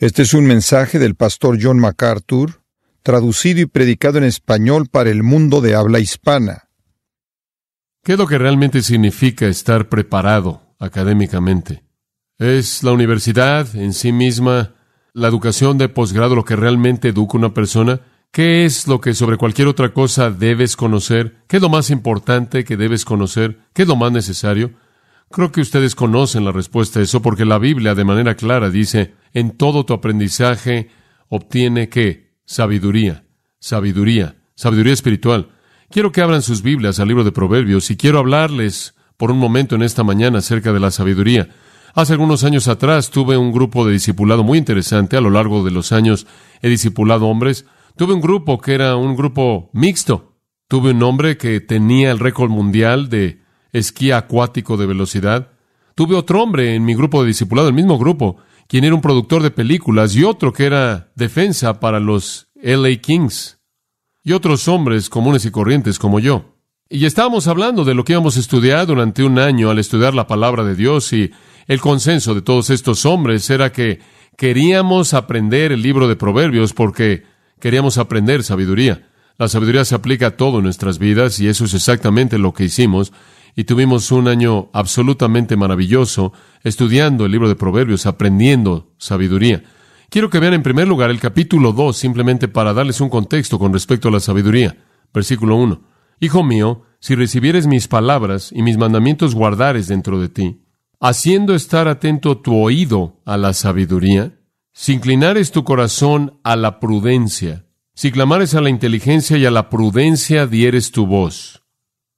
Este es un mensaje del pastor John MacArthur, traducido y predicado en español para el mundo de habla hispana. ¿Qué es lo que realmente significa estar preparado académicamente? ¿Es la universidad en sí misma, la educación de posgrado lo que realmente educa a una persona? ¿Qué es lo que sobre cualquier otra cosa debes conocer? ¿Qué es lo más importante que debes conocer? ¿Qué es lo más necesario? Creo que ustedes conocen la respuesta a eso porque la Biblia de manera clara dice, en todo tu aprendizaje obtiene qué? Sabiduría, sabiduría, sabiduría espiritual. Quiero que abran sus Biblias al libro de Proverbios y quiero hablarles por un momento en esta mañana acerca de la sabiduría. Hace algunos años atrás tuve un grupo de discipulado muy interesante. A lo largo de los años he discipulado hombres. Tuve un grupo que era un grupo mixto. Tuve un hombre que tenía el récord mundial de esquí acuático de velocidad. Tuve otro hombre en mi grupo de discipulado, el mismo grupo, quien era un productor de películas, y otro que era defensa para los LA Kings, y otros hombres comunes y corrientes como yo. Y estábamos hablando de lo que íbamos a estudiar durante un año al estudiar la palabra de Dios, y el consenso de todos estos hombres era que queríamos aprender el libro de Proverbios porque queríamos aprender sabiduría. La sabiduría se aplica a todo en nuestras vidas y eso es exactamente lo que hicimos y tuvimos un año absolutamente maravilloso estudiando el libro de Proverbios, aprendiendo sabiduría. Quiero que vean en primer lugar el capítulo 2, simplemente para darles un contexto con respecto a la sabiduría. Versículo 1. Hijo mío, si recibieres mis palabras y mis mandamientos guardares dentro de ti, haciendo estar atento tu oído a la sabiduría, si inclinares tu corazón a la prudencia, si clamares a la inteligencia y a la prudencia dieres tu voz,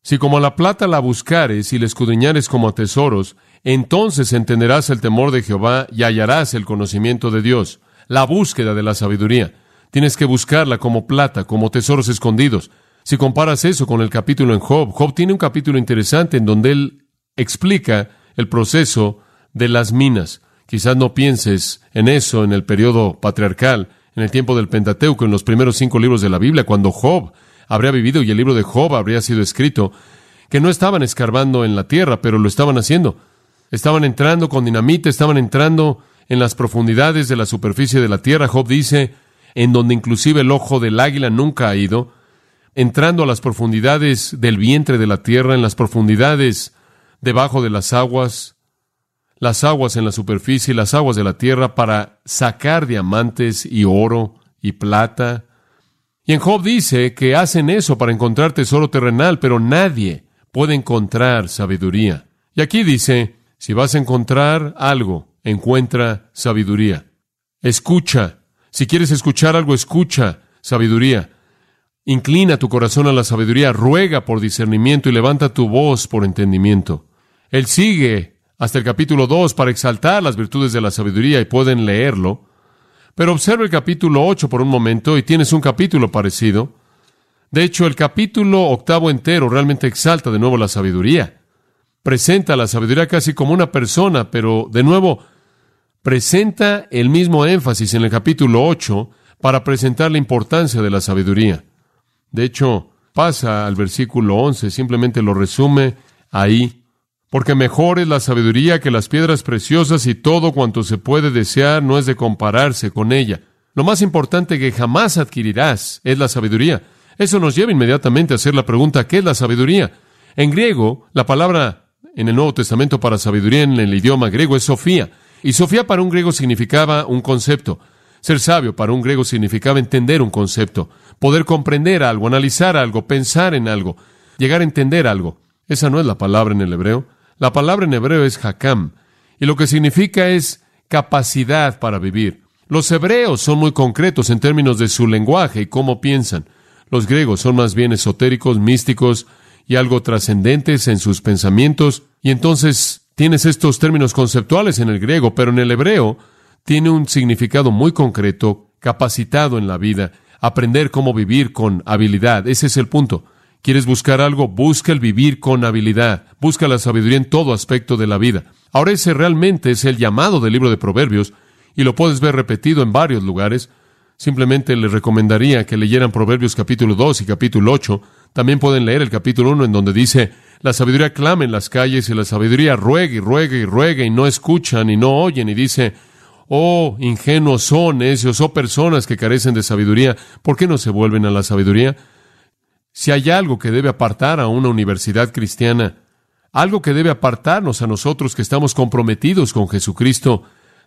si como la plata la buscares y la escudriñares como a tesoros, entonces entenderás el temor de Jehová y hallarás el conocimiento de Dios, la búsqueda de la sabiduría. Tienes que buscarla como plata, como tesoros escondidos. Si comparas eso con el capítulo en Job, Job tiene un capítulo interesante en donde él explica el proceso de las minas. Quizás no pienses en eso en el periodo patriarcal, en el tiempo del Pentateuco, en los primeros cinco libros de la Biblia, cuando Job habría vivido y el libro de Job habría sido escrito, que no estaban escarbando en la tierra, pero lo estaban haciendo. Estaban entrando con dinamita, estaban entrando en las profundidades de la superficie de la tierra. Job dice, en donde inclusive el ojo del águila nunca ha ido, entrando a las profundidades del vientre de la tierra, en las profundidades debajo de las aguas, las aguas en la superficie las aguas de la tierra para sacar diamantes y oro y plata y en Job dice que hacen eso para encontrar tesoro terrenal, pero nadie puede encontrar sabiduría. Y aquí dice, si vas a encontrar algo, encuentra sabiduría. Escucha. Si quieres escuchar algo, escucha sabiduría. Inclina tu corazón a la sabiduría, ruega por discernimiento y levanta tu voz por entendimiento. Él sigue hasta el capítulo 2 para exaltar las virtudes de la sabiduría y pueden leerlo. Pero observa el capítulo 8 por un momento y tienes un capítulo parecido. De hecho, el capítulo octavo entero realmente exalta de nuevo la sabiduría. Presenta la sabiduría casi como una persona, pero de nuevo presenta el mismo énfasis en el capítulo 8 para presentar la importancia de la sabiduría. De hecho, pasa al versículo 11, simplemente lo resume ahí porque mejor es la sabiduría que las piedras preciosas y todo cuanto se puede desear no es de compararse con ella. Lo más importante que jamás adquirirás es la sabiduría. Eso nos lleva inmediatamente a hacer la pregunta, ¿qué es la sabiduría? En griego, la palabra en el Nuevo Testamento para sabiduría en el idioma griego es Sofía, Y Sofía para un griego significaba un concepto. Ser sabio para un griego significaba entender un concepto, poder comprender algo, analizar algo, pensar en algo, llegar a entender algo. Esa no es la palabra en el hebreo. La palabra en hebreo es hakam, y lo que significa es capacidad para vivir. Los hebreos son muy concretos en términos de su lenguaje y cómo piensan. Los griegos son más bien esotéricos, místicos y algo trascendentes en sus pensamientos, y entonces tienes estos términos conceptuales en el griego, pero en el hebreo tiene un significado muy concreto, capacitado en la vida, aprender cómo vivir con habilidad. Ese es el punto. ¿Quieres buscar algo? Busca el vivir con habilidad. Busca la sabiduría en todo aspecto de la vida. Ahora ese realmente es el llamado del libro de Proverbios y lo puedes ver repetido en varios lugares. Simplemente les recomendaría que leyeran Proverbios capítulo 2 y capítulo 8. También pueden leer el capítulo 1 en donde dice, la sabiduría clama en las calles y la sabiduría ruega y ruega y ruega y no escuchan y no oyen y dice, oh ingenuos son necios, oh personas que carecen de sabiduría, ¿por qué no se vuelven a la sabiduría? Si hay algo que debe apartar a una universidad cristiana, algo que debe apartarnos a nosotros que estamos comprometidos con Jesucristo,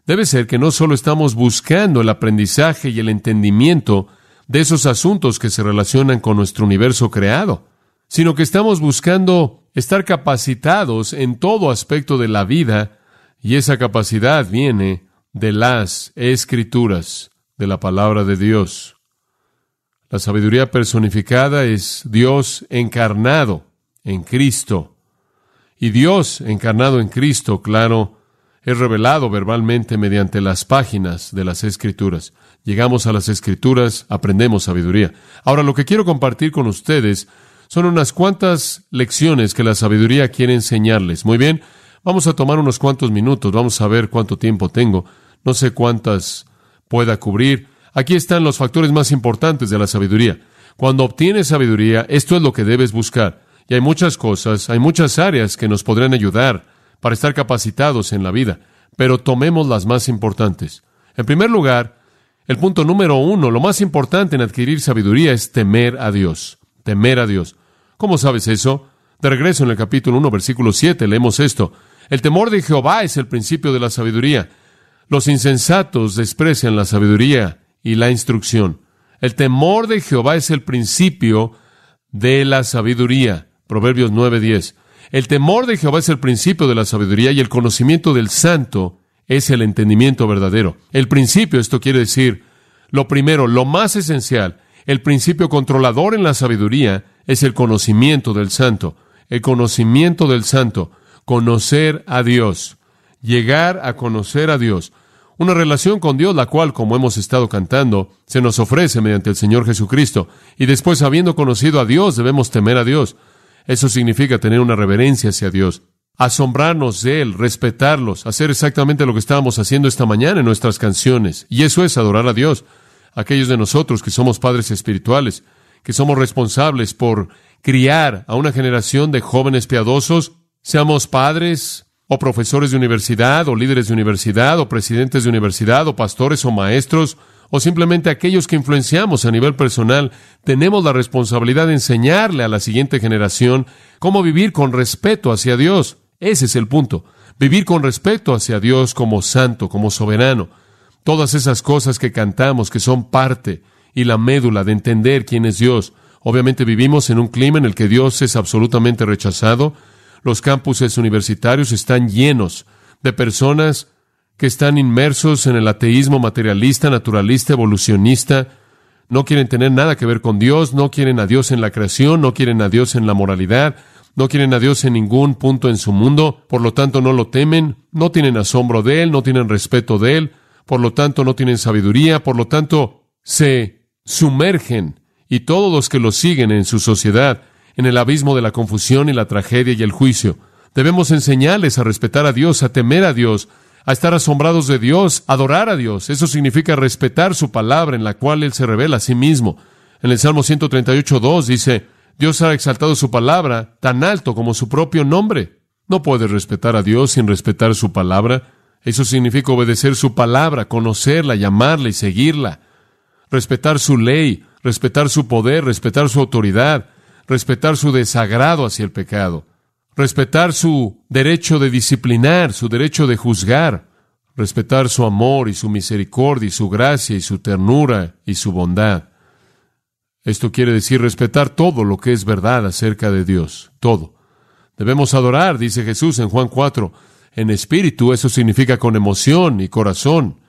debe ser que no solo estamos buscando el aprendizaje y el entendimiento de esos asuntos que se relacionan con nuestro universo creado, sino que estamos buscando estar capacitados en todo aspecto de la vida, y esa capacidad viene de las escrituras, de la palabra de Dios. La sabiduría personificada es Dios encarnado en Cristo. Y Dios encarnado en Cristo, claro, es revelado verbalmente mediante las páginas de las Escrituras. Llegamos a las Escrituras, aprendemos sabiduría. Ahora, lo que quiero compartir con ustedes son unas cuantas lecciones que la sabiduría quiere enseñarles. Muy bien, vamos a tomar unos cuantos minutos, vamos a ver cuánto tiempo tengo. No sé cuántas pueda cubrir. Aquí están los factores más importantes de la sabiduría. Cuando obtienes sabiduría, esto es lo que debes buscar. Y hay muchas cosas, hay muchas áreas que nos podrían ayudar para estar capacitados en la vida, pero tomemos las más importantes. En primer lugar, el punto número uno, lo más importante en adquirir sabiduría es temer a Dios. Temer a Dios. ¿Cómo sabes eso? De regreso en el capítulo 1, versículo 7, leemos esto. El temor de Jehová es el principio de la sabiduría. Los insensatos desprecian la sabiduría y la instrucción. El temor de Jehová es el principio de la sabiduría. Proverbios 9:10. El temor de Jehová es el principio de la sabiduría y el conocimiento del santo es el entendimiento verdadero. El principio, esto quiere decir, lo primero, lo más esencial, el principio controlador en la sabiduría es el conocimiento del santo. El conocimiento del santo, conocer a Dios, llegar a conocer a Dios. Una relación con Dios, la cual, como hemos estado cantando, se nos ofrece mediante el Señor Jesucristo. Y después, habiendo conocido a Dios, debemos temer a Dios. Eso significa tener una reverencia hacia Dios, asombrarnos de Él, respetarlos, hacer exactamente lo que estábamos haciendo esta mañana en nuestras canciones. Y eso es adorar a Dios. Aquellos de nosotros que somos padres espirituales, que somos responsables por criar a una generación de jóvenes piadosos, seamos padres, o profesores de universidad, o líderes de universidad, o presidentes de universidad, o pastores o maestros, o simplemente aquellos que influenciamos a nivel personal, tenemos la responsabilidad de enseñarle a la siguiente generación cómo vivir con respeto hacia Dios. Ese es el punto. Vivir con respeto hacia Dios como santo, como soberano. Todas esas cosas que cantamos que son parte y la médula de entender quién es Dios. Obviamente vivimos en un clima en el que Dios es absolutamente rechazado, los campuses universitarios están llenos de personas que están inmersos en el ateísmo materialista, naturalista, evolucionista, no quieren tener nada que ver con Dios, no quieren a Dios en la creación, no quieren a Dios en la moralidad, no quieren a Dios en ningún punto en su mundo, por lo tanto no lo temen, no tienen asombro de Él, no tienen respeto de Él, por lo tanto no tienen sabiduría, por lo tanto se sumergen y todos los que lo siguen en su sociedad en el abismo de la confusión y la tragedia y el juicio. Debemos enseñarles a respetar a Dios, a temer a Dios, a estar asombrados de Dios, a adorar a Dios. Eso significa respetar su palabra en la cual Él se revela a sí mismo. En el Salmo 138.2 dice, Dios ha exaltado su palabra tan alto como su propio nombre. No puedes respetar a Dios sin respetar su palabra. Eso significa obedecer su palabra, conocerla, llamarla y seguirla. Respetar su ley, respetar su poder, respetar su autoridad, respetar su desagrado hacia el pecado, respetar su derecho de disciplinar, su derecho de juzgar, respetar su amor y su misericordia y su gracia y su ternura y su bondad. Esto quiere decir respetar todo lo que es verdad acerca de Dios, todo. Debemos adorar, dice Jesús en Juan 4, en espíritu, eso significa con emoción y corazón,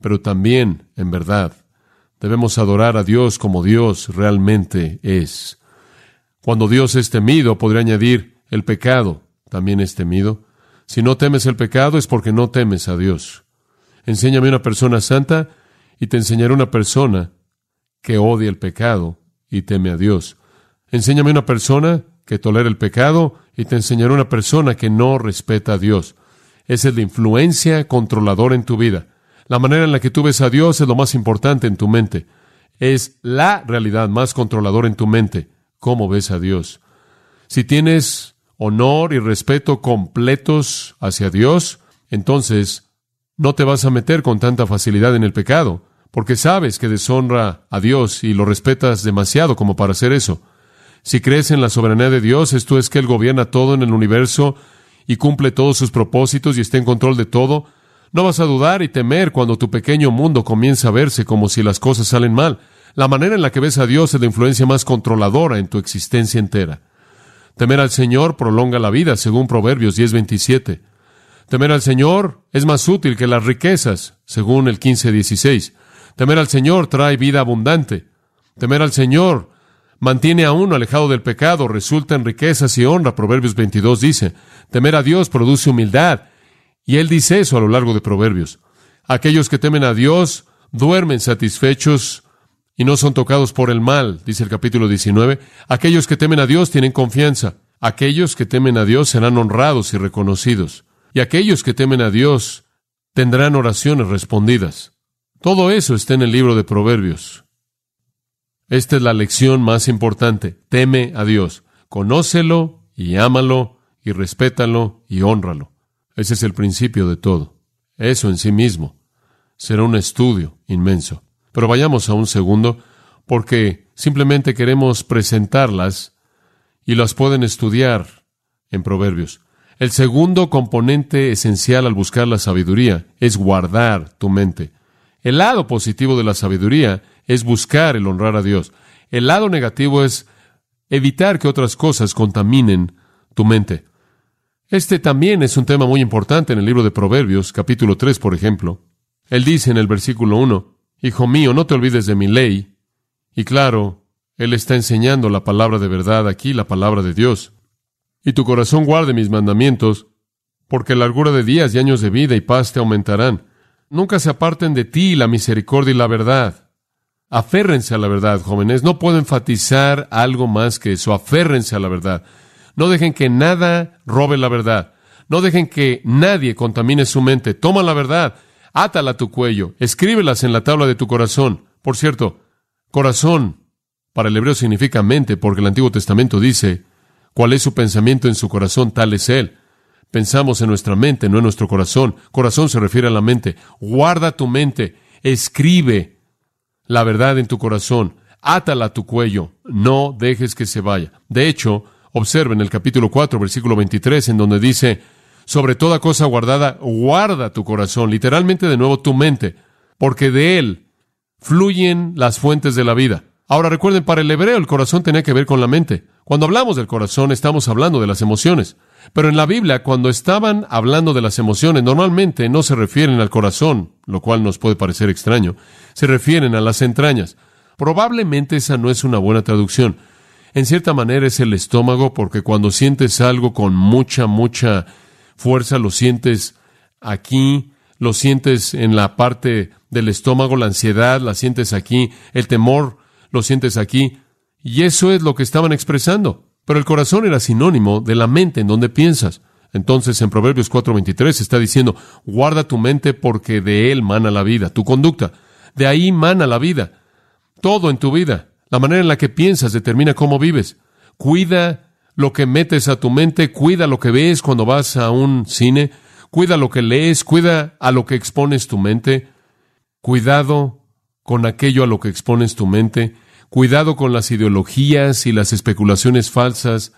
pero también en verdad. Debemos adorar a Dios como Dios realmente es. Cuando Dios es temido, podría añadir, el pecado también es temido. Si no temes el pecado es porque no temes a Dios. Enséñame una persona santa y te enseñaré una persona que odia el pecado y teme a Dios. Enséñame una persona que tolera el pecado y te enseñaré una persona que no respeta a Dios. Esa es la influencia controladora en tu vida. La manera en la que tú ves a Dios es lo más importante en tu mente. Es la realidad más controladora en tu mente. ¿Cómo ves a Dios? Si tienes honor y respeto completos hacia Dios, entonces no te vas a meter con tanta facilidad en el pecado, porque sabes que deshonra a Dios y lo respetas demasiado como para hacer eso. Si crees en la soberanía de Dios, esto es que Él gobierna todo en el universo y cumple todos sus propósitos y está en control de todo, no vas a dudar y temer cuando tu pequeño mundo comienza a verse como si las cosas salen mal. La manera en la que ves a Dios es la influencia más controladora en tu existencia entera. Temer al Señor prolonga la vida, según Proverbios 10:27. Temer al Señor es más útil que las riquezas, según el 15:16. Temer al Señor trae vida abundante. Temer al Señor mantiene a uno alejado del pecado, resulta en riquezas y honra. Proverbios 22 dice, temer a Dios produce humildad. Y él dice eso a lo largo de Proverbios. Aquellos que temen a Dios duermen satisfechos y no son tocados por el mal, dice el capítulo 19. Aquellos que temen a Dios tienen confianza. Aquellos que temen a Dios serán honrados y reconocidos. Y aquellos que temen a Dios tendrán oraciones respondidas. Todo eso está en el libro de Proverbios. Esta es la lección más importante. Teme a Dios. Conócelo y ámalo y respétalo y honralo. Ese es el principio de todo. Eso en sí mismo será un estudio inmenso. Pero vayamos a un segundo porque simplemente queremos presentarlas y las pueden estudiar en Proverbios. El segundo componente esencial al buscar la sabiduría es guardar tu mente. El lado positivo de la sabiduría es buscar el honrar a Dios. El lado negativo es evitar que otras cosas contaminen tu mente. Este también es un tema muy importante en el libro de Proverbios, capítulo 3, por ejemplo. Él dice en el versículo 1, Hijo mío, no te olvides de mi ley. Y claro, Él está enseñando la palabra de verdad aquí, la palabra de Dios. Y tu corazón guarde mis mandamientos, porque largura de días y años de vida y paz te aumentarán. Nunca se aparten de ti la misericordia y la verdad. Aférrense a la verdad, jóvenes. No puedo enfatizar algo más que eso. Aférrense a la verdad. No dejen que nada robe la verdad. No dejen que nadie contamine su mente. Toma la verdad, átala a tu cuello, escríbelas en la tabla de tu corazón. Por cierto, corazón para el hebreo significa mente, porque el Antiguo Testamento dice, cuál es su pensamiento en su corazón, tal es él. Pensamos en nuestra mente, no en nuestro corazón. Corazón se refiere a la mente. Guarda tu mente, escribe la verdad en tu corazón, átala a tu cuello, no dejes que se vaya. De hecho, observen el capítulo 4, versículo 23, en donde dice, sobre toda cosa guardada, guarda tu corazón, literalmente de nuevo tu mente, porque de él fluyen las fuentes de la vida. Ahora recuerden, para el hebreo el corazón tenía que ver con la mente. Cuando hablamos del corazón estamos hablando de las emociones. Pero en la Biblia, cuando estaban hablando de las emociones, normalmente no se refieren al corazón, lo cual nos puede parecer extraño, se refieren a las entrañas. Probablemente esa no es una buena traducción. En cierta manera es el estómago, porque cuando sientes algo con mucha, mucha fuerza, lo sientes aquí, lo sientes en la parte del estómago, la ansiedad, la sientes aquí, el temor, lo sientes aquí. Y eso es lo que estaban expresando. Pero el corazón era sinónimo de la mente en donde piensas. Entonces en Proverbios 4:23 está diciendo, guarda tu mente porque de él mana la vida, tu conducta. De ahí mana la vida. Todo en tu vida. La manera en la que piensas determina cómo vives. Cuida lo que metes a tu mente, cuida lo que ves cuando vas a un cine, cuida lo que lees, cuida a lo que expones tu mente. Cuidado con aquello a lo que expones tu mente. Cuidado con las ideologías y las especulaciones falsas,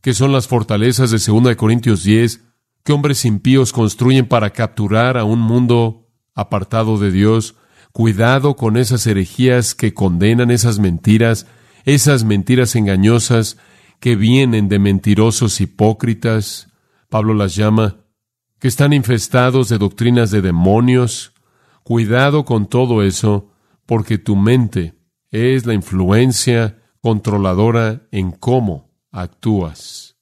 que son las fortalezas de 2 Corintios 10. que hombres impíos construyen para capturar a un mundo apartado de Dios. Cuidado con esas herejías que condenan esas mentiras, esas mentiras engañosas que vienen de mentirosos hipócritas, Pablo las llama, que están infestados de doctrinas de demonios. Cuidado con todo eso, porque tu mente es la influencia controladora en cómo actúas.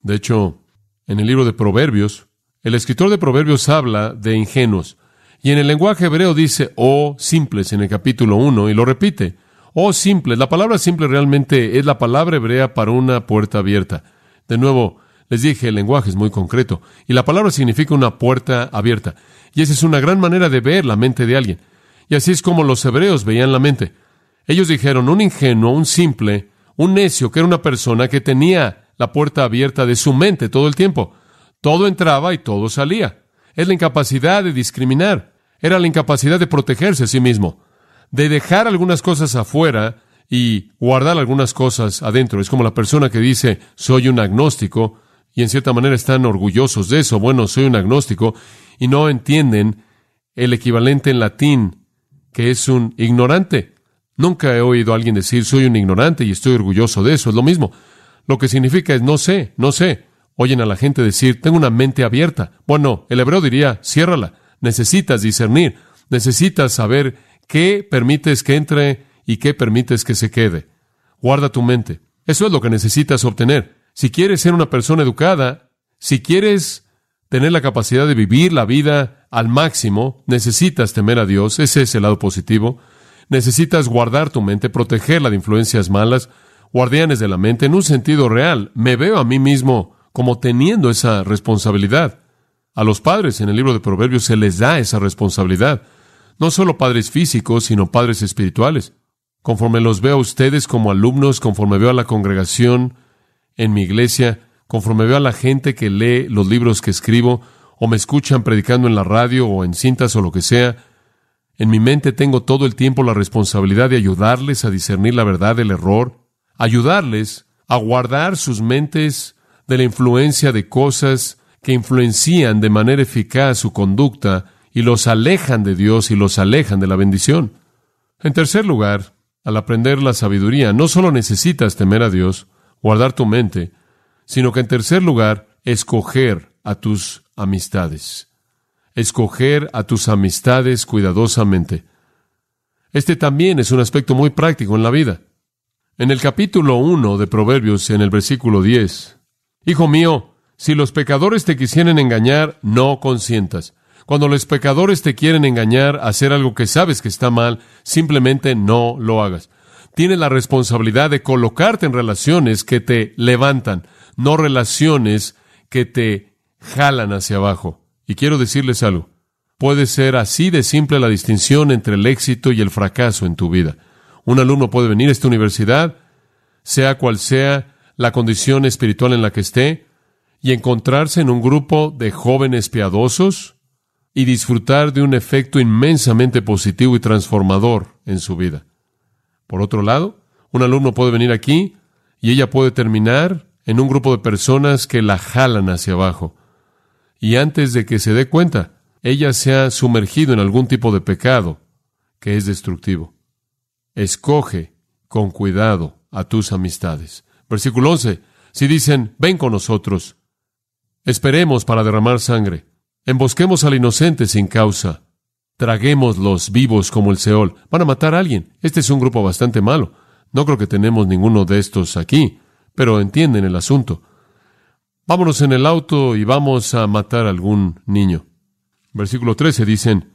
De hecho, en el libro de Proverbios, el escritor de Proverbios habla de ingenuos, y en el lenguaje hebreo dice, oh simples en el capítulo 1, y lo repite, oh simples. La palabra simple realmente es la palabra hebrea para una puerta abierta. De nuevo, les dije, el lenguaje es muy concreto, y la palabra significa una puerta abierta. Y esa es una gran manera de ver la mente de alguien. Y así es como los hebreos veían la mente. Ellos dijeron, un ingenuo, un simple, un necio, que era una persona que tenía la puerta abierta de su mente todo el tiempo. Todo entraba y todo salía. Es la incapacidad de discriminar. Era la incapacidad de protegerse a sí mismo. De dejar algunas cosas afuera y guardar algunas cosas adentro. Es como la persona que dice, soy un agnóstico, y en cierta manera están orgullosos de eso. Bueno, soy un agnóstico, y no entienden el equivalente en latín, que es un ignorante. Nunca he oído a alguien decir, soy un ignorante y estoy orgulloso de eso. Es lo mismo. Lo que significa es, no sé, no sé. Oyen a la gente decir, tengo una mente abierta. Bueno, el hebreo diría, ciérrala. Necesitas discernir. Necesitas saber qué permites que entre y qué permites que se quede. Guarda tu mente. Eso es lo que necesitas obtener. Si quieres ser una persona educada, si quieres tener la capacidad de vivir la vida al máximo, necesitas temer a Dios. Ese es el lado positivo. Necesitas guardar tu mente, protegerla de influencias malas, guardianes de la mente, en un sentido real. Me veo a mí mismo como teniendo esa responsabilidad. A los padres en el libro de Proverbios se les da esa responsabilidad. No solo padres físicos, sino padres espirituales. Conforme los veo a ustedes como alumnos, conforme veo a la congregación en mi iglesia, conforme veo a la gente que lee los libros que escribo, o me escuchan predicando en la radio o en cintas o lo que sea, en mi mente tengo todo el tiempo la responsabilidad de ayudarles a discernir la verdad del error, ayudarles a guardar sus mentes de la influencia de cosas que influencian de manera eficaz su conducta y los alejan de Dios y los alejan de la bendición. En tercer lugar, al aprender la sabiduría, no solo necesitas temer a Dios, guardar tu mente, sino que en tercer lugar, escoger a tus amistades escoger a tus amistades cuidadosamente. Este también es un aspecto muy práctico en la vida. En el capítulo 1 de Proverbios, en el versículo 10, Hijo mío, si los pecadores te quisieren engañar, no consientas. Cuando los pecadores te quieren engañar hacer algo que sabes que está mal, simplemente no lo hagas. Tienes la responsabilidad de colocarte en relaciones que te levantan, no relaciones que te jalan hacia abajo. Y quiero decirles algo. Puede ser así de simple la distinción entre el éxito y el fracaso en tu vida. Un alumno puede venir a esta universidad, sea cual sea la condición espiritual en la que esté, y encontrarse en un grupo de jóvenes piadosos y disfrutar de un efecto inmensamente positivo y transformador en su vida. Por otro lado, un alumno puede venir aquí y ella puede terminar en un grupo de personas que la jalan hacia abajo y antes de que se dé cuenta, ella se ha sumergido en algún tipo de pecado que es destructivo. Escoge con cuidado a tus amistades. Versículo 11. Si dicen, ven con nosotros, esperemos para derramar sangre, embosquemos al inocente sin causa, traguémoslos vivos como el Seol, van a matar a alguien. Este es un grupo bastante malo. No creo que tenemos ninguno de estos aquí, pero entienden el asunto. Vámonos en el auto y vamos a matar a algún niño. Versículo 13 dicen,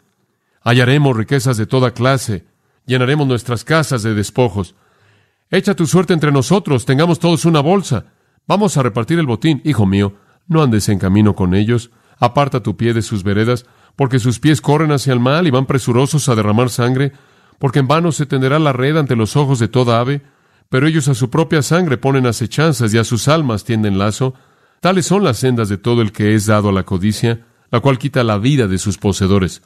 hallaremos riquezas de toda clase, llenaremos nuestras casas de despojos. Echa tu suerte entre nosotros, tengamos todos una bolsa. Vamos a repartir el botín. Hijo mío, no andes en camino con ellos, aparta tu pie de sus veredas, porque sus pies corren hacia el mal y van presurosos a derramar sangre, porque en vano se tenderá la red ante los ojos de toda ave, pero ellos a su propia sangre ponen acechanzas y a sus almas tienden lazo. Tales son las sendas de todo el que es dado a la codicia, la cual quita la vida de sus poseedores.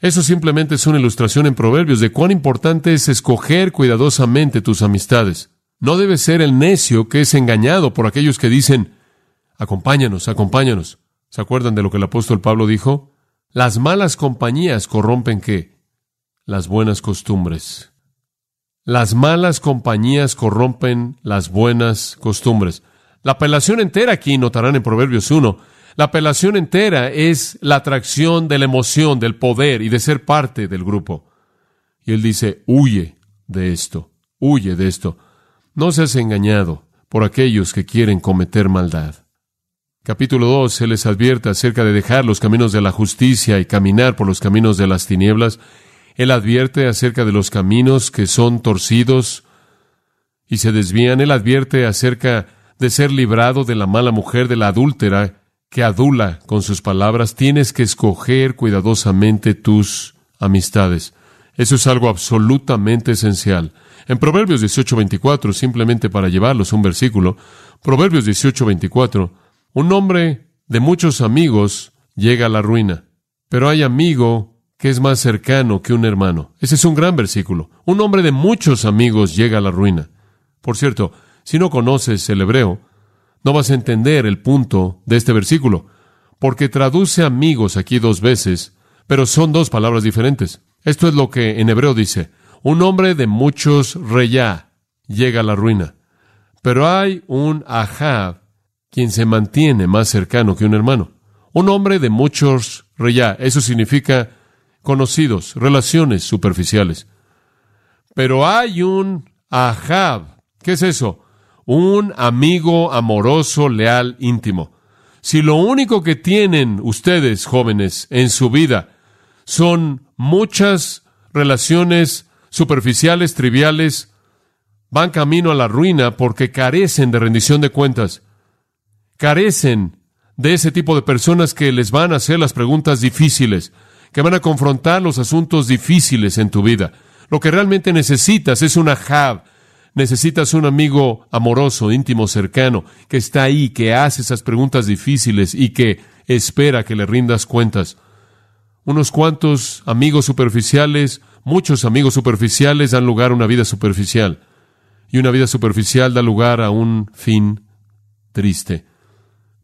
Eso simplemente es una ilustración en Proverbios de cuán importante es escoger cuidadosamente tus amistades. No debes ser el necio que es engañado por aquellos que dicen, acompáñanos, acompáñanos. ¿Se acuerdan de lo que el apóstol Pablo dijo? Las malas compañías corrompen qué? Las buenas costumbres. Las malas compañías corrompen las buenas costumbres. La apelación entera aquí, notarán en Proverbios 1, la apelación entera es la atracción de la emoción, del poder y de ser parte del grupo. Y él dice, huye de esto, huye de esto. No seas engañado por aquellos que quieren cometer maldad. Capítulo 2, se les advierte acerca de dejar los caminos de la justicia y caminar por los caminos de las tinieblas. Él advierte acerca de los caminos que son torcidos y se desvían. Él advierte acerca de ser librado de la mala mujer, de la adúltera, que adula con sus palabras. Tienes que escoger cuidadosamente tus amistades. Eso es algo absolutamente esencial. En Proverbios 18:24, simplemente para llevarlos un versículo, Proverbios 18:24, un hombre de muchos amigos llega a la ruina, pero hay amigo que es más cercano que un hermano. Ese es un gran versículo. Un hombre de muchos amigos llega a la ruina. Por cierto, si no conoces el hebreo, no vas a entender el punto de este versículo, porque traduce amigos aquí dos veces, pero son dos palabras diferentes. Esto es lo que en hebreo dice, un hombre de muchos reyá llega a la ruina, pero hay un ahab quien se mantiene más cercano que un hermano. Un hombre de muchos reyá, eso significa conocidos, relaciones superficiales. Pero hay un ahab, ¿qué es eso? un amigo amoroso, leal, íntimo. Si lo único que tienen ustedes, jóvenes, en su vida son muchas relaciones superficiales, triviales, van camino a la ruina porque carecen de rendición de cuentas. Carecen de ese tipo de personas que les van a hacer las preguntas difíciles, que van a confrontar los asuntos difíciles en tu vida. Lo que realmente necesitas es una hab, Necesitas un amigo amoroso, íntimo, cercano, que está ahí, que hace esas preguntas difíciles y que espera que le rindas cuentas. Unos cuantos amigos superficiales, muchos amigos superficiales dan lugar a una vida superficial. Y una vida superficial da lugar a un fin triste.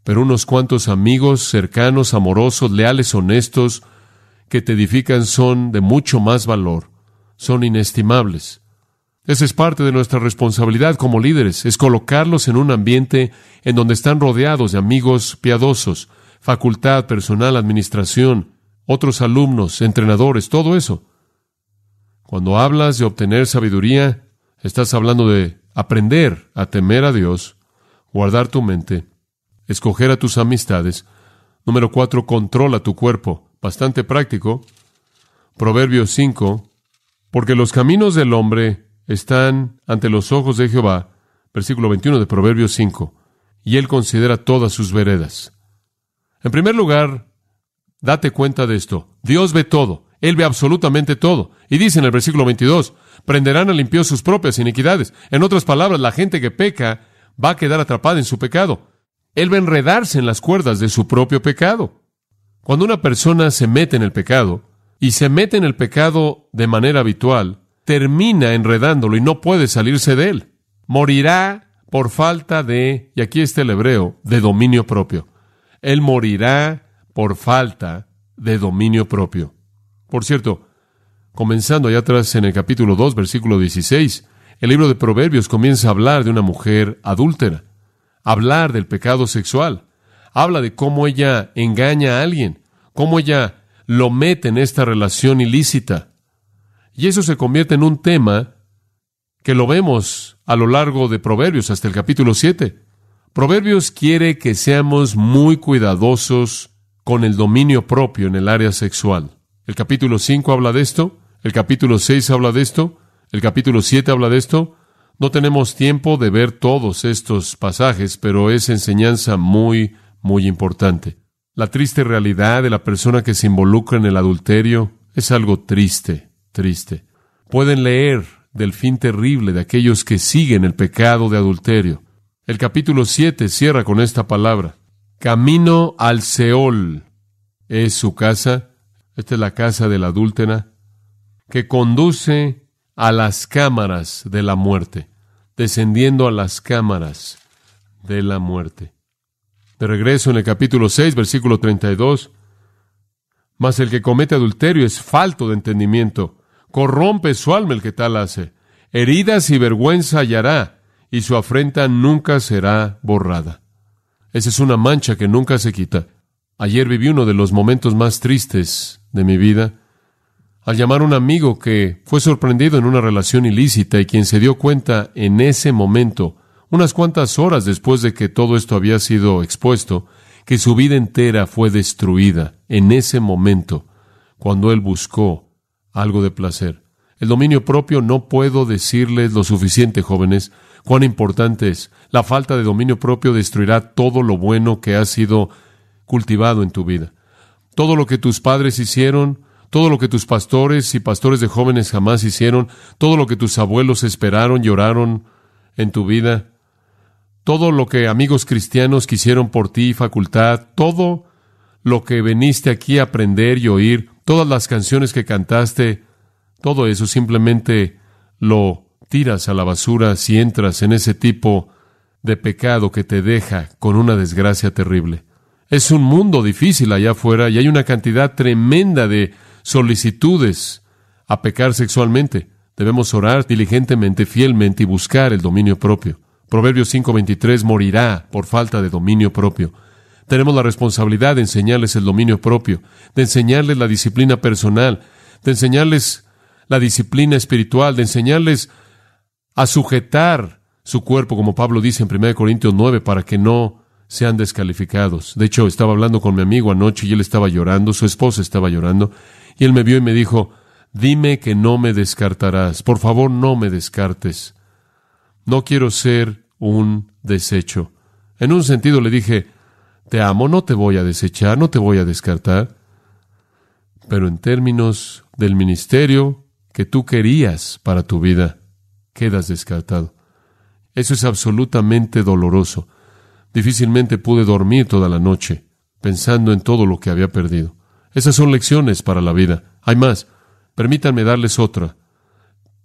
Pero unos cuantos amigos cercanos, amorosos, leales, honestos, que te edifican son de mucho más valor, son inestimables. Esa es parte de nuestra responsabilidad como líderes, es colocarlos en un ambiente en donde están rodeados de amigos piadosos, facultad, personal, administración, otros alumnos, entrenadores, todo eso. Cuando hablas de obtener sabiduría, estás hablando de aprender a temer a Dios, guardar tu mente, escoger a tus amistades. Número cuatro, controla tu cuerpo. Bastante práctico. Proverbios 5. Porque los caminos del hombre están ante los ojos de Jehová, versículo 21 de Proverbios 5, y él considera todas sus veredas. En primer lugar, date cuenta de esto. Dios ve todo. Él ve absolutamente todo. Y dice en el versículo 22, prenderán al impío sus propias iniquidades. En otras palabras, la gente que peca va a quedar atrapada en su pecado. Él va a enredarse en las cuerdas de su propio pecado. Cuando una persona se mete en el pecado, y se mete en el pecado de manera habitual, termina enredándolo y no puede salirse de él. Morirá por falta de, y aquí está el hebreo, de dominio propio. Él morirá por falta de dominio propio. Por cierto, comenzando allá atrás en el capítulo 2, versículo 16, el libro de Proverbios comienza a hablar de una mujer adúltera, hablar del pecado sexual, habla de cómo ella engaña a alguien, cómo ella lo mete en esta relación ilícita. Y eso se convierte en un tema que lo vemos a lo largo de Proverbios hasta el capítulo 7. Proverbios quiere que seamos muy cuidadosos con el dominio propio en el área sexual. El capítulo 5 habla de esto, el capítulo 6 habla de esto, el capítulo 7 habla de esto. No tenemos tiempo de ver todos estos pasajes, pero es enseñanza muy, muy importante. La triste realidad de la persona que se involucra en el adulterio es algo triste triste. Pueden leer del fin terrible de aquellos que siguen el pecado de adulterio. El capítulo 7 cierra con esta palabra. Camino al Seol es su casa. Esta es la casa de la adúltera que conduce a las cámaras de la muerte, descendiendo a las cámaras de la muerte. De regreso en el capítulo 6, versículo 32. Mas el que comete adulterio es falto de entendimiento. Corrompe su alma el que tal hace. Heridas y vergüenza hallará, y su afrenta nunca será borrada. Esa es una mancha que nunca se quita. Ayer viví uno de los momentos más tristes de mi vida al llamar a un amigo que fue sorprendido en una relación ilícita y quien se dio cuenta en ese momento, unas cuantas horas después de que todo esto había sido expuesto, que su vida entera fue destruida en ese momento, cuando él buscó algo de placer. El dominio propio no puedo decirles lo suficiente, jóvenes, cuán importante es. La falta de dominio propio destruirá todo lo bueno que ha sido cultivado en tu vida. Todo lo que tus padres hicieron, todo lo que tus pastores y pastores de jóvenes jamás hicieron, todo lo que tus abuelos esperaron y en tu vida, todo lo que amigos cristianos quisieron por ti, facultad, todo lo que veniste aquí a aprender y oír, todas las canciones que cantaste, todo eso simplemente lo tiras a la basura si entras en ese tipo de pecado que te deja con una desgracia terrible. Es un mundo difícil allá afuera y hay una cantidad tremenda de solicitudes a pecar sexualmente. Debemos orar diligentemente, fielmente y buscar el dominio propio. Proverbios 5:23 morirá por falta de dominio propio. Tenemos la responsabilidad de enseñarles el dominio propio, de enseñarles la disciplina personal, de enseñarles la disciplina espiritual, de enseñarles a sujetar su cuerpo, como Pablo dice en 1 Corintios 9, para que no sean descalificados. De hecho, estaba hablando con mi amigo anoche y él estaba llorando, su esposa estaba llorando, y él me vio y me dijo, dime que no me descartarás, por favor no me descartes. No quiero ser un desecho. En un sentido le dije, te amo, no te voy a desechar, no te voy a descartar. Pero en términos del ministerio que tú querías para tu vida, quedas descartado. Eso es absolutamente doloroso. Difícilmente pude dormir toda la noche pensando en todo lo que había perdido. Esas son lecciones para la vida. Hay más. Permítanme darles otra.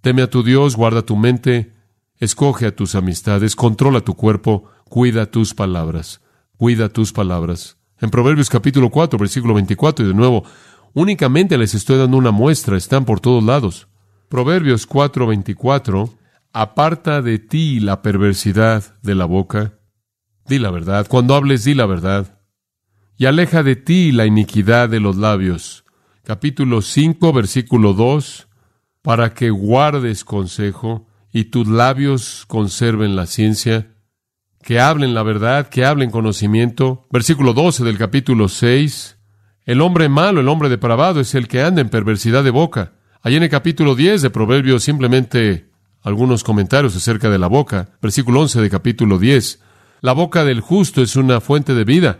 Teme a tu Dios, guarda tu mente, escoge a tus amistades, controla tu cuerpo, cuida tus palabras. Cuida tus palabras. En Proverbios capítulo 4, versículo 24, y de nuevo, únicamente les estoy dando una muestra, están por todos lados. Proverbios 4, 24, aparta de ti la perversidad de la boca Di la verdad. Cuando hables, di la verdad. Y aleja de ti la iniquidad de los labios. Capítulo 5, versículo 2. Para que guardes consejo y tus labios conserven la ciencia. Que hablen la verdad, que hablen conocimiento. Versículo 12 del capítulo 6. El hombre malo, el hombre depravado es el que anda en perversidad de boca. Allí en el capítulo 10 de Proverbios simplemente algunos comentarios acerca de la boca. Versículo 11 de capítulo 10. La boca del justo es una fuente de vida,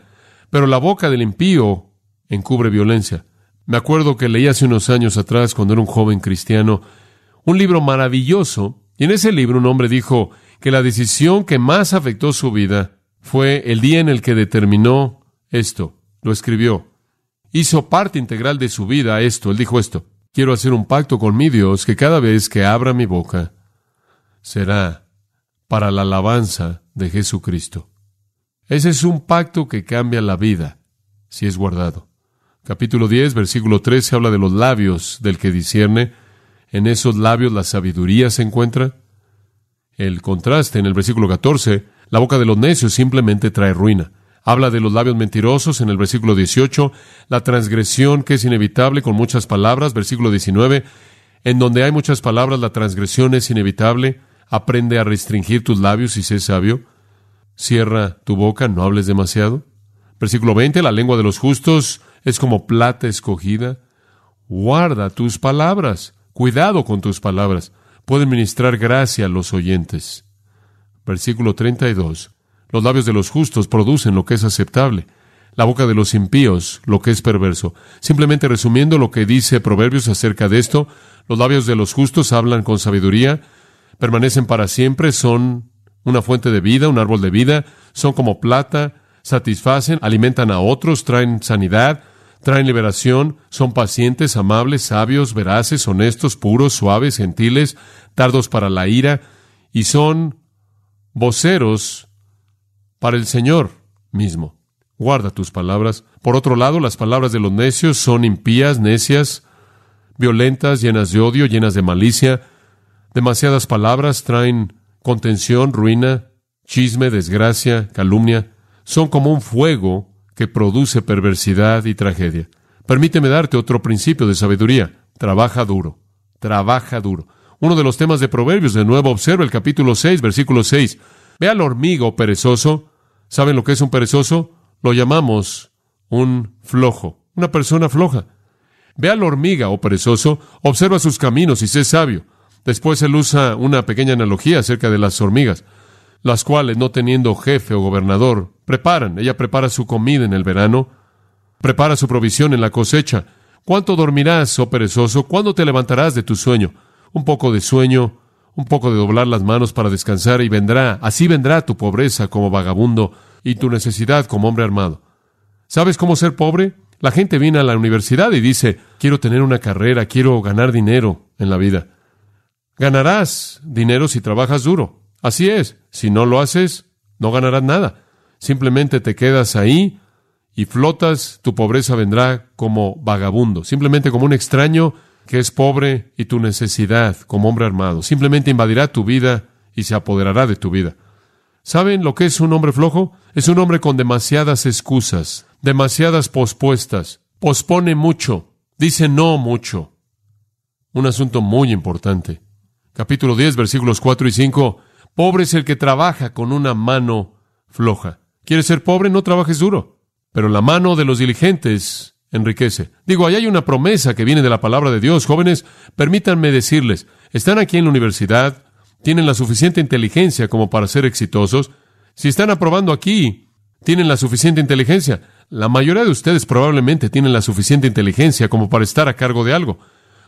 pero la boca del impío encubre violencia. Me acuerdo que leí hace unos años atrás, cuando era un joven cristiano, un libro maravilloso, y en ese libro un hombre dijo que la decisión que más afectó su vida fue el día en el que determinó esto. Lo escribió. Hizo parte integral de su vida esto. Él dijo esto. Quiero hacer un pacto con mi Dios que cada vez que abra mi boca será para la alabanza de Jesucristo. Ese es un pacto que cambia la vida, si es guardado. Capítulo 10, versículo 13 habla de los labios del que discierne. En esos labios la sabiduría se encuentra. El contraste en el versículo 14, la boca de los necios simplemente trae ruina. Habla de los labios mentirosos en el versículo 18, la transgresión que es inevitable con muchas palabras, versículo 19, en donde hay muchas palabras la transgresión es inevitable. Aprende a restringir tus labios y sé sabio. Cierra tu boca, no hables demasiado. Versículo 20, la lengua de los justos es como plata escogida. Guarda tus palabras. Cuidado con tus palabras. Pueden ministrar gracia a los oyentes. Versículo 32. Los labios de los justos producen lo que es aceptable. La boca de los impíos lo que es perverso. Simplemente resumiendo lo que dice Proverbios acerca de esto, los labios de los justos hablan con sabiduría, permanecen para siempre, son una fuente de vida, un árbol de vida, son como plata, satisfacen, alimentan a otros, traen sanidad, traen liberación, son pacientes, amables, sabios, veraces, honestos, puros, suaves, gentiles, tardos para la ira, y son voceros para el Señor mismo. Guarda tus palabras. Por otro lado, las palabras de los necios son impías, necias, violentas, llenas de odio, llenas de malicia. Demasiadas palabras traen contención, ruina, chisme, desgracia, calumnia. Son como un fuego que produce perversidad y tragedia. Permíteme darte otro principio de sabiduría. Trabaja duro. Trabaja duro. Uno de los temas de Proverbios, de nuevo, observa el capítulo 6, versículo 6. Ve al hormigo perezoso. ¿Saben lo que es un perezoso? Lo llamamos un flojo, una persona floja. Ve a la hormiga o perezoso, observa sus caminos y sé sabio. Después él usa una pequeña analogía acerca de las hormigas, las cuales, no teniendo jefe o gobernador, preparan. Ella prepara su comida en el verano, prepara su provisión en la cosecha. ¿Cuánto dormirás, oh perezoso? ¿Cuándo te levantarás de tu sueño? Un poco de sueño, un poco de doblar las manos para descansar y vendrá, así vendrá tu pobreza como vagabundo y tu necesidad como hombre armado. ¿Sabes cómo ser pobre? La gente viene a la universidad y dice, quiero tener una carrera, quiero ganar dinero en la vida. Ganarás dinero si trabajas duro. Así es. Si no lo haces, no ganarás nada. Simplemente te quedas ahí y flotas, tu pobreza vendrá como vagabundo, simplemente como un extraño que es pobre y tu necesidad como hombre armado. Simplemente invadirá tu vida y se apoderará de tu vida. ¿Saben lo que es un hombre flojo? Es un hombre con demasiadas excusas, demasiadas pospuestas, pospone mucho, dice no mucho. Un asunto muy importante. Capítulo 10, versículos 4 y 5. Pobre es el que trabaja con una mano floja. ¿Quieres ser pobre? No trabajes duro. Pero la mano de los diligentes enriquece. Digo, ahí hay una promesa que viene de la palabra de Dios. Jóvenes, permítanme decirles, están aquí en la universidad, tienen la suficiente inteligencia como para ser exitosos. Si están aprobando aquí, tienen la suficiente inteligencia. La mayoría de ustedes probablemente tienen la suficiente inteligencia como para estar a cargo de algo,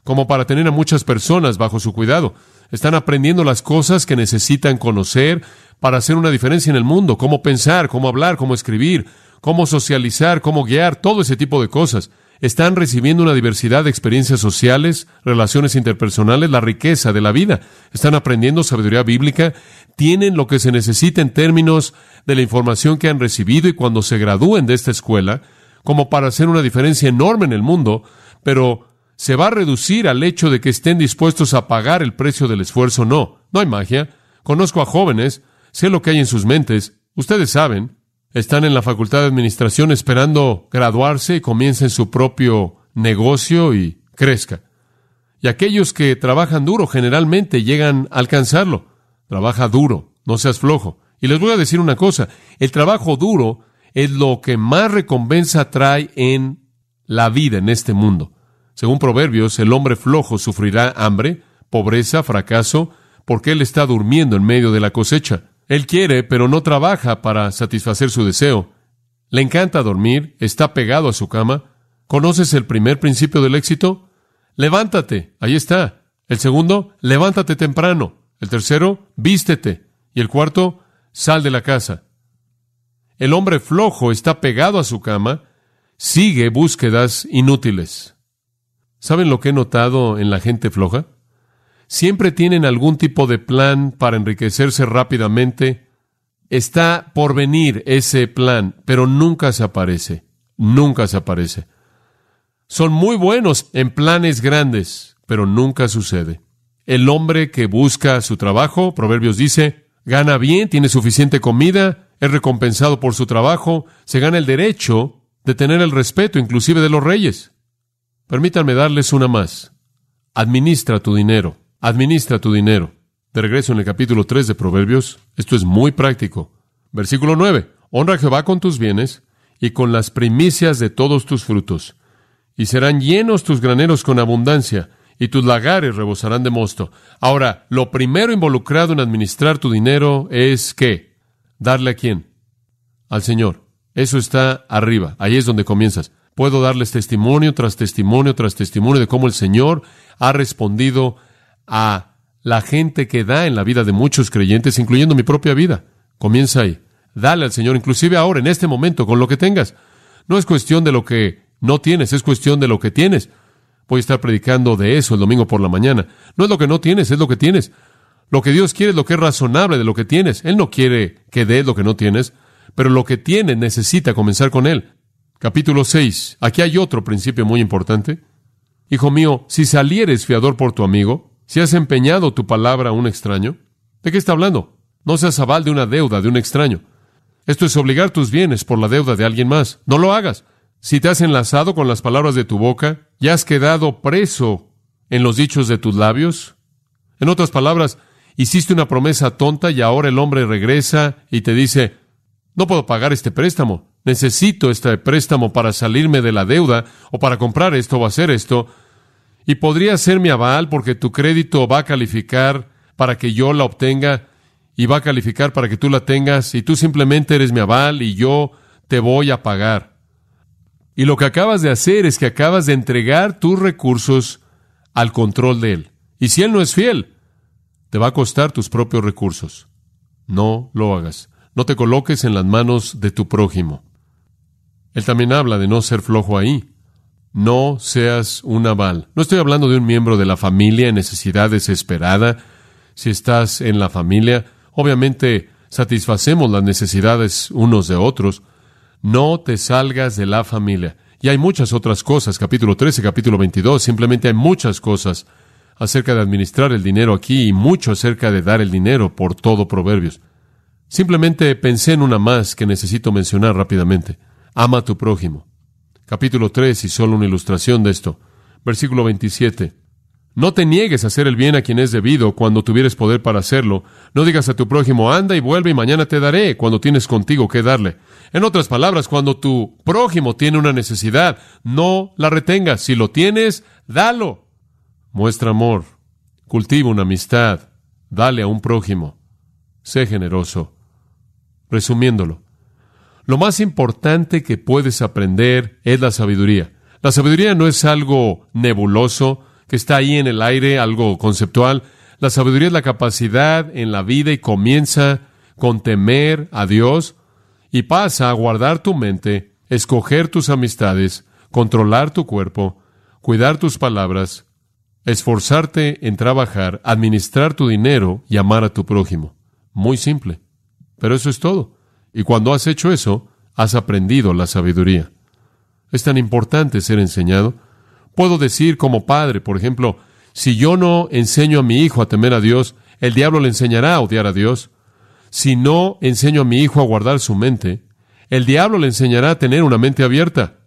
como para tener a muchas personas bajo su cuidado. Están aprendiendo las cosas que necesitan conocer para hacer una diferencia en el mundo, cómo pensar, cómo hablar, cómo escribir, cómo socializar, cómo guiar, todo ese tipo de cosas. Están recibiendo una diversidad de experiencias sociales, relaciones interpersonales, la riqueza de la vida. Están aprendiendo sabiduría bíblica, tienen lo que se necesita en términos de la información que han recibido y cuando se gradúen de esta escuela, como para hacer una diferencia enorme en el mundo, pero se va a reducir al hecho de que estén dispuestos a pagar el precio del esfuerzo. No, no hay magia. Conozco a jóvenes, sé lo que hay en sus mentes, ustedes saben, están en la facultad de administración esperando graduarse y comiencen su propio negocio y crezca. Y aquellos que trabajan duro generalmente llegan a alcanzarlo. Trabaja duro, no seas flojo. Y les voy a decir una cosa, el trabajo duro es lo que más recompensa trae en la vida en este mundo. Según Proverbios, el hombre flojo sufrirá hambre, pobreza, fracaso, porque él está durmiendo en medio de la cosecha. Él quiere, pero no trabaja para satisfacer su deseo. Le encanta dormir, está pegado a su cama. ¿Conoces el primer principio del éxito? Levántate, ahí está. El segundo, levántate temprano. El tercero, vístete. Y el cuarto, sal de la casa. El hombre flojo está pegado a su cama, sigue búsquedas inútiles. ¿Saben lo que he notado en la gente floja? siempre tienen algún tipo de plan para enriquecerse rápidamente. Está por venir ese plan, pero nunca se aparece, nunca se aparece. Son muy buenos en planes grandes, pero nunca sucede. El hombre que busca su trabajo, Proverbios dice, gana bien, tiene suficiente comida, es recompensado por su trabajo, se gana el derecho de tener el respeto inclusive de los reyes. Permítanme darles una más. Administra tu dinero. Administra tu dinero. De regreso en el capítulo 3 de Proverbios, esto es muy práctico. Versículo 9. Honra a Jehová con tus bienes y con las primicias de todos tus frutos. Y serán llenos tus graneros con abundancia, y tus lagares rebosarán de mosto. Ahora, lo primero involucrado en administrar tu dinero es qué? Darle a quién? Al Señor. Eso está arriba. Ahí es donde comienzas. Puedo darles testimonio tras testimonio tras testimonio de cómo el Señor ha respondido a la gente que da en la vida de muchos creyentes, incluyendo mi propia vida. Comienza ahí. Dale al Señor, inclusive ahora, en este momento, con lo que tengas. No es cuestión de lo que no tienes, es cuestión de lo que tienes. Voy a estar predicando de eso el domingo por la mañana. No es lo que no tienes, es lo que tienes. Lo que Dios quiere es lo que es razonable de lo que tienes. Él no quiere que des lo que no tienes. pero lo que tiene necesita comenzar con Él. Capítulo 6. Aquí hay otro principio muy importante. Hijo mío, si salieres fiador por tu amigo, si has empeñado tu palabra a un extraño, ¿de qué está hablando? No seas aval de una deuda de un extraño. Esto es obligar tus bienes por la deuda de alguien más. No lo hagas. Si te has enlazado con las palabras de tu boca y has quedado preso en los dichos de tus labios, en otras palabras, hiciste una promesa tonta y ahora el hombre regresa y te dice, no puedo pagar este préstamo, necesito este préstamo para salirme de la deuda o para comprar esto o hacer esto, y podría ser mi aval porque tu crédito va a calificar para que yo la obtenga y va a calificar para que tú la tengas y tú simplemente eres mi aval y yo te voy a pagar. Y lo que acabas de hacer es que acabas de entregar tus recursos al control de Él. Y si Él no es fiel, te va a costar tus propios recursos. No lo hagas. No te coloques en las manos de tu prójimo. Él también habla de no ser flojo ahí. No seas un aval. No estoy hablando de un miembro de la familia en necesidad desesperada. Si estás en la familia, obviamente satisfacemos las necesidades unos de otros. No te salgas de la familia. Y hay muchas otras cosas, capítulo 13, capítulo 22, simplemente hay muchas cosas acerca de administrar el dinero aquí y mucho acerca de dar el dinero por todo Proverbios. Simplemente pensé en una más que necesito mencionar rápidamente. Ama a tu prójimo. Capítulo 3 y solo una ilustración de esto. Versículo 27. No te niegues a hacer el bien a quien es debido cuando tuvieres poder para hacerlo. No digas a tu prójimo, anda y vuelve y mañana te daré cuando tienes contigo que darle. En otras palabras, cuando tu prójimo tiene una necesidad, no la retengas. Si lo tienes, dalo. Muestra amor. Cultiva una amistad. Dale a un prójimo. Sé generoso. Resumiéndolo, lo más importante que puedes aprender es la sabiduría. La sabiduría no es algo nebuloso, que está ahí en el aire, algo conceptual. La sabiduría es la capacidad en la vida y comienza con temer a Dios y pasa a guardar tu mente, escoger tus amistades, controlar tu cuerpo, cuidar tus palabras, esforzarte en trabajar, administrar tu dinero y amar a tu prójimo. Muy simple. Pero eso es todo. Y cuando has hecho eso, has aprendido la sabiduría. Es tan importante ser enseñado. Puedo decir como padre, por ejemplo, si yo no enseño a mi hijo a temer a Dios, el diablo le enseñará a odiar a Dios. Si no enseño a mi hijo a guardar su mente, el diablo le enseñará a tener una mente abierta.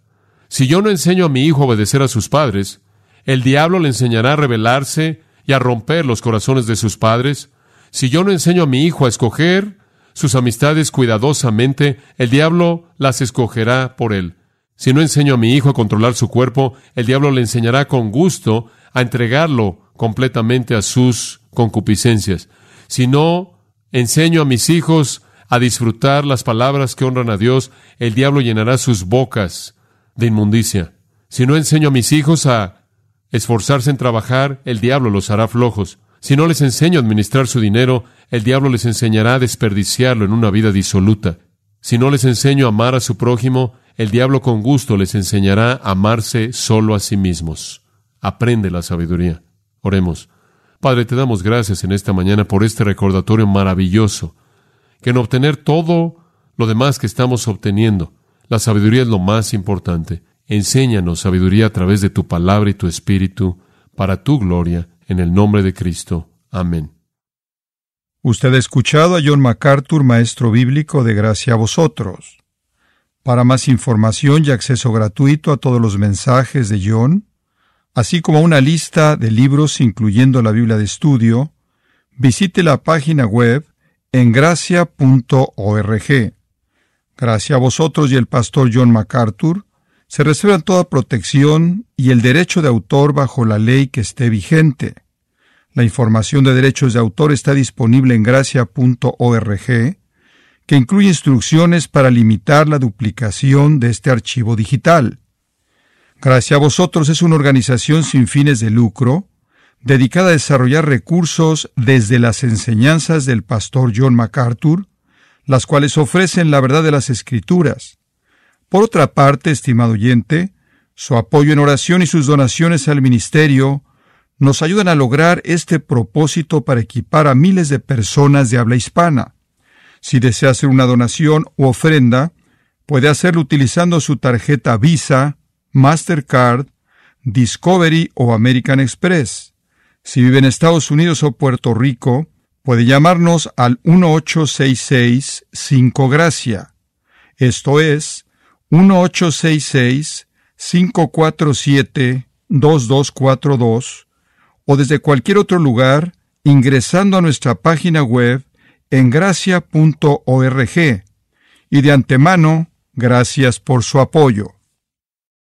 Si yo no enseño a mi hijo a obedecer a sus padres, el diablo le enseñará a rebelarse y a romper los corazones de sus padres. Si yo no enseño a mi hijo a escoger sus amistades cuidadosamente, el diablo las escogerá por él. Si no enseño a mi hijo a controlar su cuerpo, el diablo le enseñará con gusto a entregarlo completamente a sus concupiscencias. Si no enseño a mis hijos a disfrutar las palabras que honran a Dios, el diablo llenará sus bocas de inmundicia. Si no enseño a mis hijos a esforzarse en trabajar, el diablo los hará flojos. Si no les enseño a administrar su dinero, el diablo les enseñará a desperdiciarlo en una vida disoluta. Si no les enseño a amar a su prójimo, el diablo con gusto les enseñará a amarse solo a sí mismos. Aprende la sabiduría. Oremos. Padre, te damos gracias en esta mañana por este recordatorio maravilloso, que en obtener todo lo demás que estamos obteniendo, la sabiduría es lo más importante. Enséñanos sabiduría a través de tu palabra y tu espíritu, para tu gloria, en el nombre de Cristo. Amén. Usted ha escuchado a John MacArthur, maestro bíblico de Gracia a vosotros. Para más información y acceso gratuito a todos los mensajes de John, así como una lista de libros incluyendo la Biblia de estudio, visite la página web en gracia.org. Gracias a vosotros y el pastor John MacArthur se reservan toda protección y el derecho de autor bajo la ley que esté vigente. La información de derechos de autor está disponible en gracia.org que incluye instrucciones para limitar la duplicación de este archivo digital. Gracias a vosotros es una organización sin fines de lucro, dedicada a desarrollar recursos desde las enseñanzas del pastor John MacArthur, las cuales ofrecen la verdad de las Escrituras. Por otra parte, estimado oyente, su apoyo en oración y sus donaciones al ministerio nos ayudan a lograr este propósito para equipar a miles de personas de habla hispana. Si desea hacer una donación u ofrenda, puede hacerlo utilizando su tarjeta Visa, Mastercard, Discovery o American Express. Si vive en Estados Unidos o Puerto Rico, puede llamarnos al 1866-5 Gracia. Esto es 1866-547-2242 o desde cualquier otro lugar ingresando a nuestra página web en gracia.org. Y de antemano, gracias por su apoyo.